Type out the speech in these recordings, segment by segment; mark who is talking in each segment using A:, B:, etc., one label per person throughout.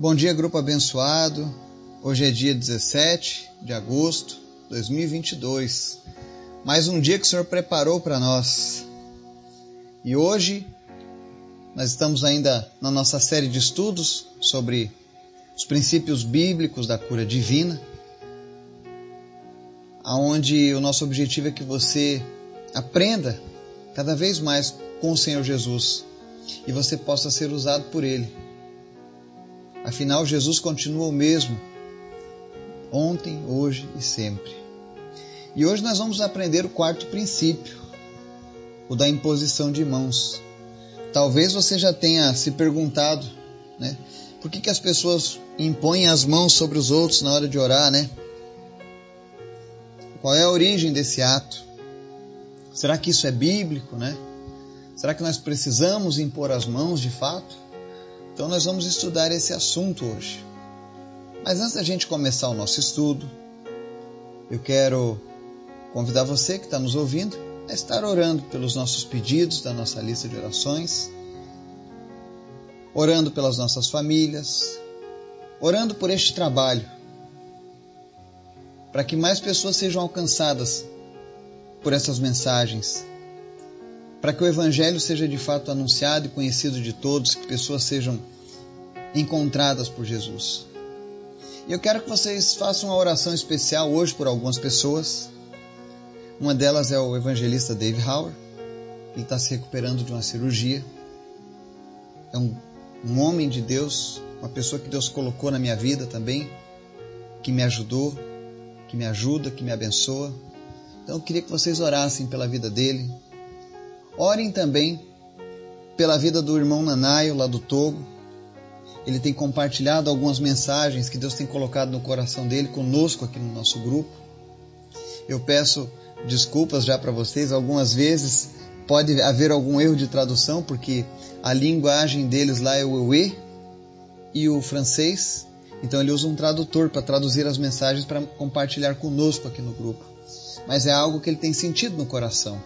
A: Bom dia, grupo abençoado. Hoje é dia 17 de agosto de 2022. Mais um dia que o Senhor preparou para nós. E hoje nós estamos ainda na nossa série de estudos sobre os princípios bíblicos da cura divina, aonde o nosso objetivo é que você aprenda cada vez mais com o Senhor Jesus e você possa ser usado por ele Afinal, Jesus continua o mesmo, ontem, hoje e sempre. E hoje nós vamos aprender o quarto princípio, o da imposição de mãos. Talvez você já tenha se perguntado, né? Por que, que as pessoas impõem as mãos sobre os outros na hora de orar, né? Qual é a origem desse ato? Será que isso é bíblico, né? Será que nós precisamos impor as mãos de fato? Então nós vamos estudar esse assunto hoje. Mas antes da gente começar o nosso estudo, eu quero convidar você que está nos ouvindo a estar orando pelos nossos pedidos da nossa lista de orações, orando pelas nossas famílias, orando por este trabalho, para que mais pessoas sejam alcançadas por essas mensagens para que o Evangelho seja de fato anunciado e conhecido de todos, que pessoas sejam encontradas por Jesus. E eu quero que vocês façam uma oração especial hoje por algumas pessoas. Uma delas é o evangelista Dave Hauer. Ele está se recuperando de uma cirurgia. É um, um homem de Deus, uma pessoa que Deus colocou na minha vida também, que me ajudou, que me ajuda, que me abençoa. Então eu queria que vocês orassem pela vida dele, Orem também pela vida do irmão Nanaio, lá do Togo. Ele tem compartilhado algumas mensagens que Deus tem colocado no coração dele conosco aqui no nosso grupo. Eu peço desculpas já para vocês, algumas vezes pode haver algum erro de tradução, porque a linguagem deles lá é o Ewe e o francês. Então ele usa um tradutor para traduzir as mensagens para compartilhar conosco aqui no grupo. Mas é algo que ele tem sentido no coração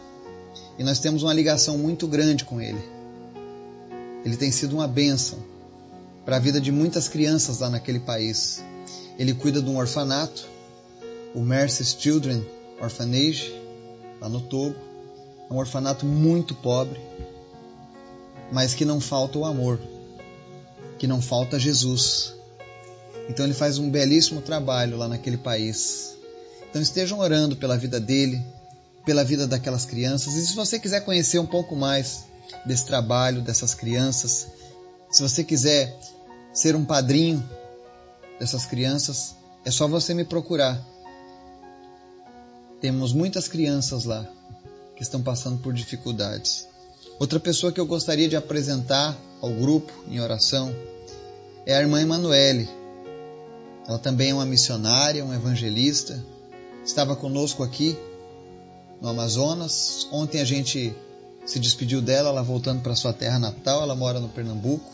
A: e nós temos uma ligação muito grande com ele. Ele tem sido uma bênção para a vida de muitas crianças lá naquele país. Ele cuida de um orfanato, o Mercy's Children Orphanage, lá no Togo. É um orfanato muito pobre, mas que não falta o amor, que não falta Jesus. Então ele faz um belíssimo trabalho lá naquele país. Então estejam orando pela vida dele, pela vida daquelas crianças. E se você quiser conhecer um pouco mais desse trabalho, dessas crianças, se você quiser ser um padrinho dessas crianças, é só você me procurar. Temos muitas crianças lá que estão passando por dificuldades. Outra pessoa que eu gostaria de apresentar ao grupo em oração é a irmã Emanuele. Ela também é uma missionária, uma evangelista. Estava conosco aqui no Amazonas. Ontem a gente se despediu dela, ela voltando para sua terra natal. Ela mora no Pernambuco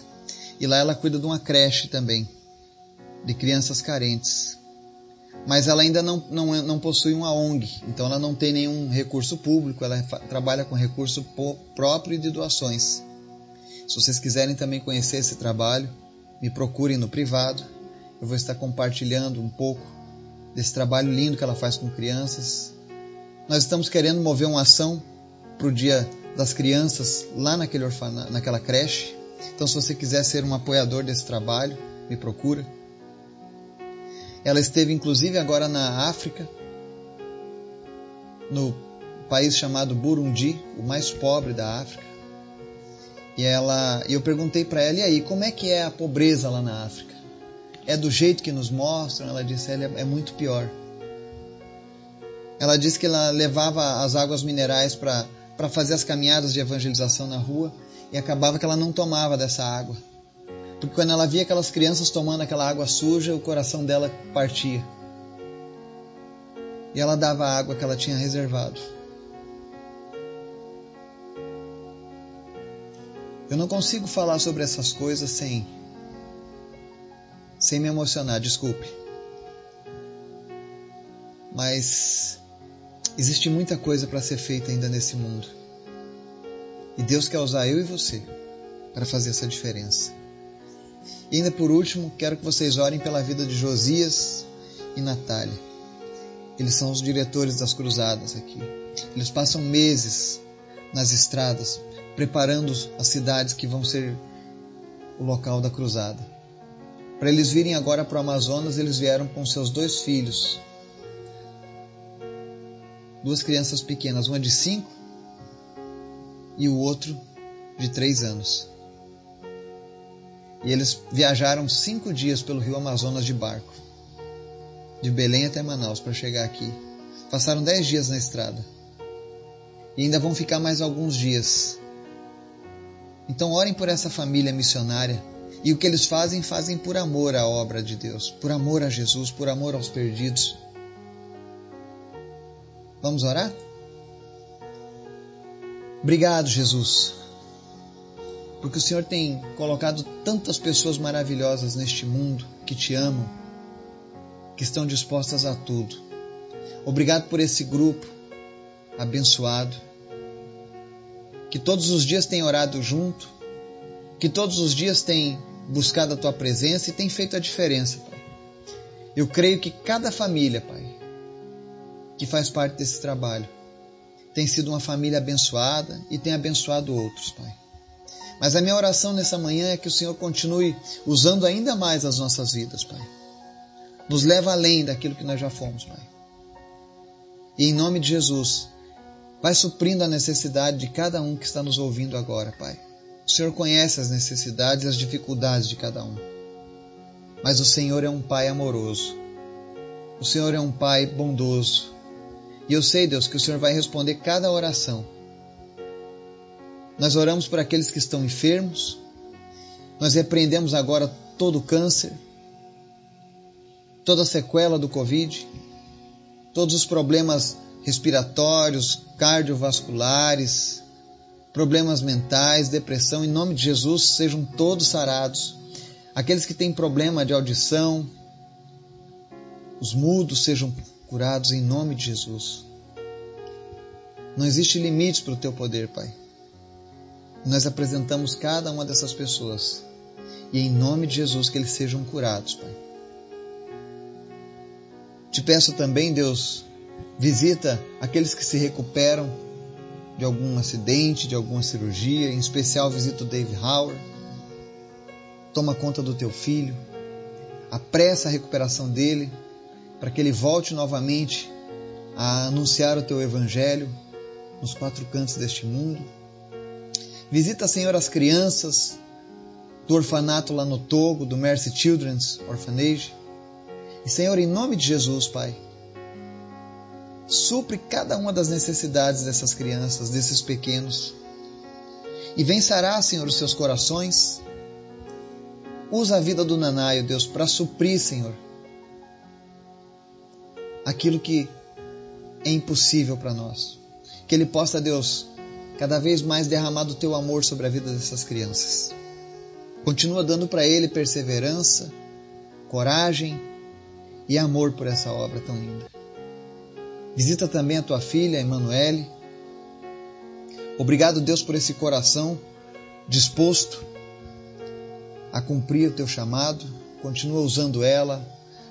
A: e lá ela cuida de uma creche também de crianças carentes. Mas ela ainda não, não, não possui uma ONG, então ela não tem nenhum recurso público, ela trabalha com recurso próprio e de doações. Se vocês quiserem também conhecer esse trabalho, me procurem no privado. Eu vou estar compartilhando um pouco desse trabalho lindo que ela faz com crianças nós estamos querendo mover uma ação para o Dia das Crianças lá naquele orfana, naquela creche. Então, se você quiser ser um apoiador desse trabalho, me procura. Ela esteve inclusive agora na África, no país chamado Burundi, o mais pobre da África. E ela, eu perguntei para ela, e aí, como é que é a pobreza lá na África? É do jeito que nos mostram? Ela disse, é, é muito pior. Ela disse que ela levava as águas minerais para fazer as caminhadas de evangelização na rua e acabava que ela não tomava dessa água. Porque quando ela via aquelas crianças tomando aquela água suja, o coração dela partia. E ela dava a água que ela tinha reservado. Eu não consigo falar sobre essas coisas sem sem me emocionar, desculpe. Mas Existe muita coisa para ser feita ainda nesse mundo. E Deus quer usar eu e você para fazer essa diferença. E ainda por último, quero que vocês orem pela vida de Josias e Natália. Eles são os diretores das cruzadas aqui. Eles passam meses nas estradas, preparando as cidades que vão ser o local da cruzada. Para eles virem agora para o Amazonas, eles vieram com seus dois filhos. Duas crianças pequenas, uma de cinco e o outro de três anos. E eles viajaram cinco dias pelo rio Amazonas de barco, de Belém até Manaus, para chegar aqui. Passaram dez dias na estrada. E ainda vão ficar mais alguns dias. Então, orem por essa família missionária. E o que eles fazem, fazem por amor à obra de Deus, por amor a Jesus, por amor aos perdidos. Vamos orar? Obrigado, Jesus, porque o Senhor tem colocado tantas pessoas maravilhosas neste mundo que te amam, que estão dispostas a tudo. Obrigado por esse grupo abençoado, que todos os dias tem orado junto, que todos os dias tem buscado a tua presença e tem feito a diferença, Pai. Eu creio que cada família, Pai, que faz parte desse trabalho, tem sido uma família abençoada e tem abençoado outros, Pai. Mas a minha oração nessa manhã é que o Senhor continue usando ainda mais as nossas vidas, Pai. Nos leva além daquilo que nós já fomos, Pai. E em nome de Jesus, vai suprindo a necessidade de cada um que está nos ouvindo agora, Pai. O Senhor conhece as necessidades e as dificuldades de cada um. Mas o Senhor é um Pai amoroso. O Senhor é um Pai bondoso. E eu sei, Deus, que o Senhor vai responder cada oração nós oramos por aqueles que estão enfermos. Nós repreendemos agora todo o câncer, toda a sequela do Covid, todos os problemas respiratórios, cardiovasculares, problemas mentais, depressão, em nome de Jesus, sejam todos sarados. Aqueles que têm problema de audição, os mudos sejam curados em nome de Jesus. Não existe limites para o teu poder, Pai nós apresentamos cada uma dessas pessoas. E em nome de Jesus que eles sejam curados, Pai. Te peço também, Deus, visita aqueles que se recuperam de algum acidente, de alguma cirurgia, em especial visita o Dave Howard. Toma conta do teu filho, apressa a recuperação dele, para que ele volte novamente a anunciar o teu evangelho nos quatro cantos deste mundo. Visita, Senhor, as crianças do orfanato lá no Togo, do Mercy Children's Orphanage. E, Senhor, em nome de Jesus, Pai, supre cada uma das necessidades dessas crianças, desses pequenos. E vencerá, Senhor, os seus corações. Usa a vida do Nanaio, Deus, para suprir, Senhor, aquilo que é impossível para nós. Que ele possa, Deus, cada vez mais derramado o teu amor sobre a vida dessas crianças. Continua dando para ele perseverança, coragem e amor por essa obra tão linda. Visita também a tua filha, Emanuele. Obrigado, Deus, por esse coração disposto a cumprir o teu chamado. Continua usando ela,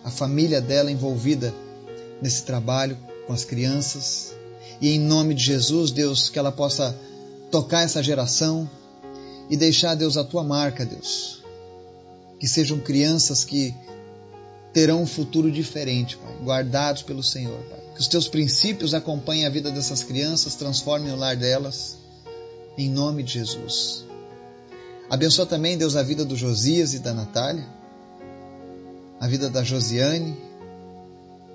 A: a família dela envolvida nesse trabalho com as crianças. E em nome de Jesus, Deus, que ela possa tocar essa geração e deixar, Deus, a tua marca, Deus. Que sejam crianças que terão um futuro diferente, Pai, guardados pelo Senhor, Pai. Que os teus princípios acompanhem a vida dessas crianças, transformem o lar delas, em nome de Jesus. Abençoa também, Deus, a vida do Josias e da Natália, a vida da Josiane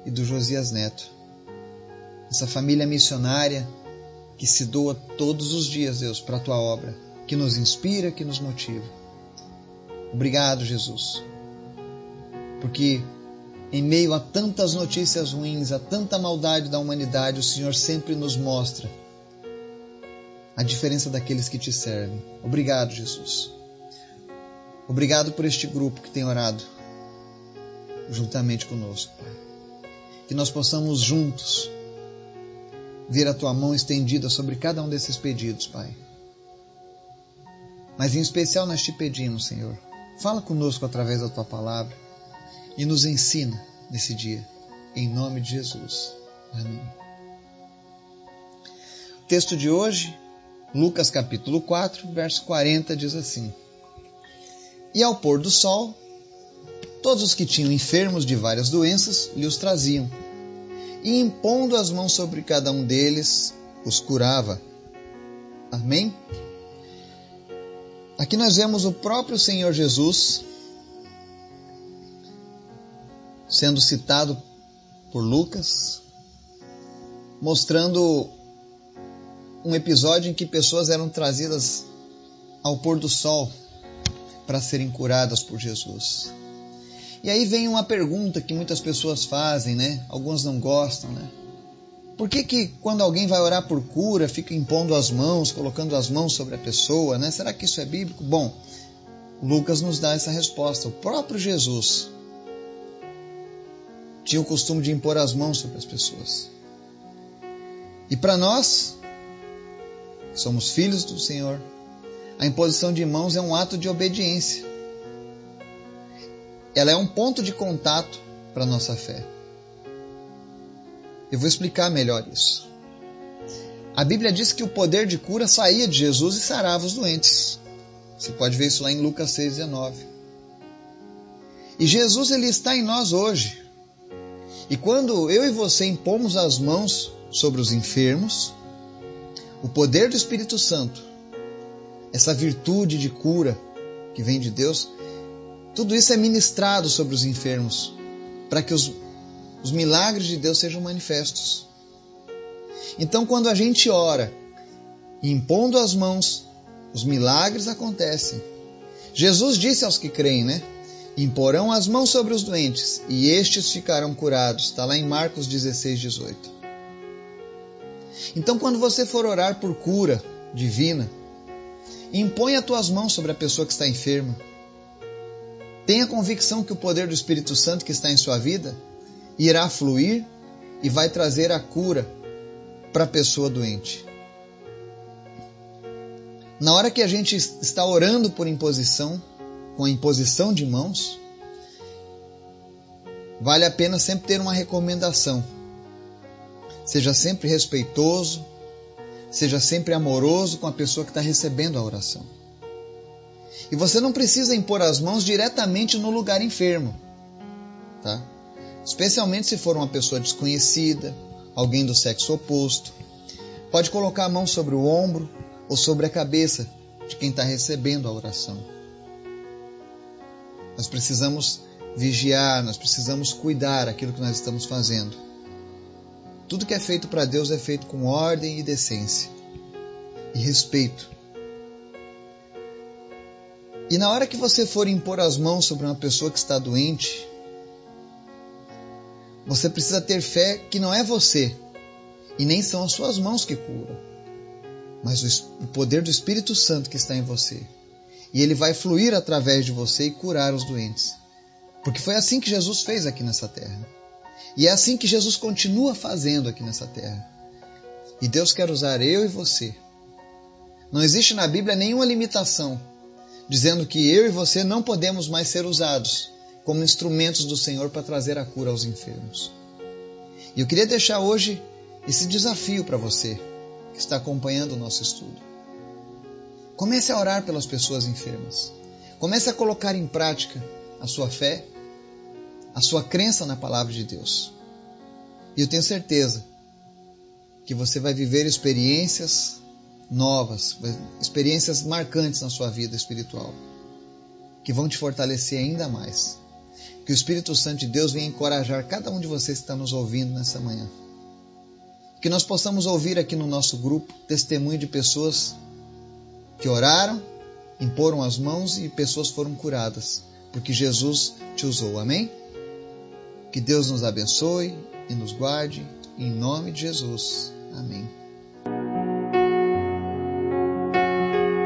A: e do Josias Neto essa família missionária que se doa todos os dias, Deus, para a tua obra, que nos inspira, que nos motiva. Obrigado, Jesus, porque em meio a tantas notícias ruins, a tanta maldade da humanidade, o Senhor sempre nos mostra a diferença daqueles que te servem. Obrigado, Jesus. Obrigado por este grupo que tem orado juntamente conosco, Pai. Que nós possamos juntos ver a tua mão estendida sobre cada um desses pedidos, Pai. Mas em especial nós te pedimos, Senhor, Fala conosco através da tua palavra e nos ensina nesse dia. Em nome de Jesus. Amém. O texto de hoje, Lucas capítulo 4, verso 40, diz assim: E ao pôr do sol, todos os que tinham enfermos de várias doenças lhe os traziam, e impondo as mãos sobre cada um deles, os curava. Amém? Aqui nós vemos o próprio Senhor Jesus sendo citado por Lucas, mostrando um episódio em que pessoas eram trazidas ao pôr do sol para serem curadas por Jesus. E aí vem uma pergunta que muitas pessoas fazem, né? Alguns não gostam, né? Por que, que quando alguém vai orar por cura, fica impondo as mãos, colocando as mãos sobre a pessoa, né? Será que isso é bíblico? Bom, Lucas nos dá essa resposta. O próprio Jesus tinha o costume de impor as mãos sobre as pessoas. E para nós, somos filhos do Senhor, a imposição de mãos é um ato de obediência. Ela é um ponto de contato para a nossa fé. Eu vou explicar melhor isso. A Bíblia diz que o poder de cura saía de Jesus e sarava os doentes. Você pode ver isso lá em Lucas 6,19. E Jesus ele está em nós hoje. E quando eu e você impomos as mãos sobre os enfermos, o poder do Espírito Santo, essa virtude de cura que vem de Deus, tudo isso é ministrado sobre os enfermos, para que os os milagres de Deus sejam manifestos. Então, quando a gente ora, impondo as mãos, os milagres acontecem. Jesus disse aos que creem, né? Imporão as mãos sobre os doentes e estes ficarão curados. Está lá em Marcos 16, 18. Então, quando você for orar por cura divina, impõe as tuas mãos sobre a pessoa que está enferma. Tenha convicção que o poder do Espírito Santo que está em sua vida irá fluir e vai trazer a cura para a pessoa doente. Na hora que a gente está orando por imposição, com a imposição de mãos, vale a pena sempre ter uma recomendação. Seja sempre respeitoso, seja sempre amoroso com a pessoa que está recebendo a oração. E você não precisa impor as mãos diretamente no lugar enfermo, tá? especialmente se for uma pessoa desconhecida, alguém do sexo oposto. Pode colocar a mão sobre o ombro ou sobre a cabeça de quem está recebendo a oração. Nós precisamos vigiar, nós precisamos cuidar aquilo que nós estamos fazendo. Tudo que é feito para Deus é feito com ordem e decência e respeito. E na hora que você for impor as mãos sobre uma pessoa que está doente, você precisa ter fé que não é você e nem são as suas mãos que curam, mas o poder do Espírito Santo que está em você. E ele vai fluir através de você e curar os doentes. Porque foi assim que Jesus fez aqui nessa terra. E é assim que Jesus continua fazendo aqui nessa terra. E Deus quer usar eu e você. Não existe na Bíblia nenhuma limitação dizendo que eu e você não podemos mais ser usados como instrumentos do Senhor para trazer a cura aos enfermos. E eu queria deixar hoje esse desafio para você que está acompanhando o nosso estudo. Comece a orar pelas pessoas enfermas. Comece a colocar em prática a sua fé, a sua crença na palavra de Deus. E eu tenho certeza que você vai viver experiências novas, experiências marcantes na sua vida espiritual, que vão te fortalecer ainda mais. Que o Espírito Santo de Deus venha encorajar cada um de vocês que está nos ouvindo nessa manhã. Que nós possamos ouvir aqui no nosso grupo testemunho de pessoas que oraram, imporam as mãos e pessoas foram curadas, porque Jesus te usou. Amém? Que Deus nos abençoe e nos guarde, em nome de Jesus. Amém.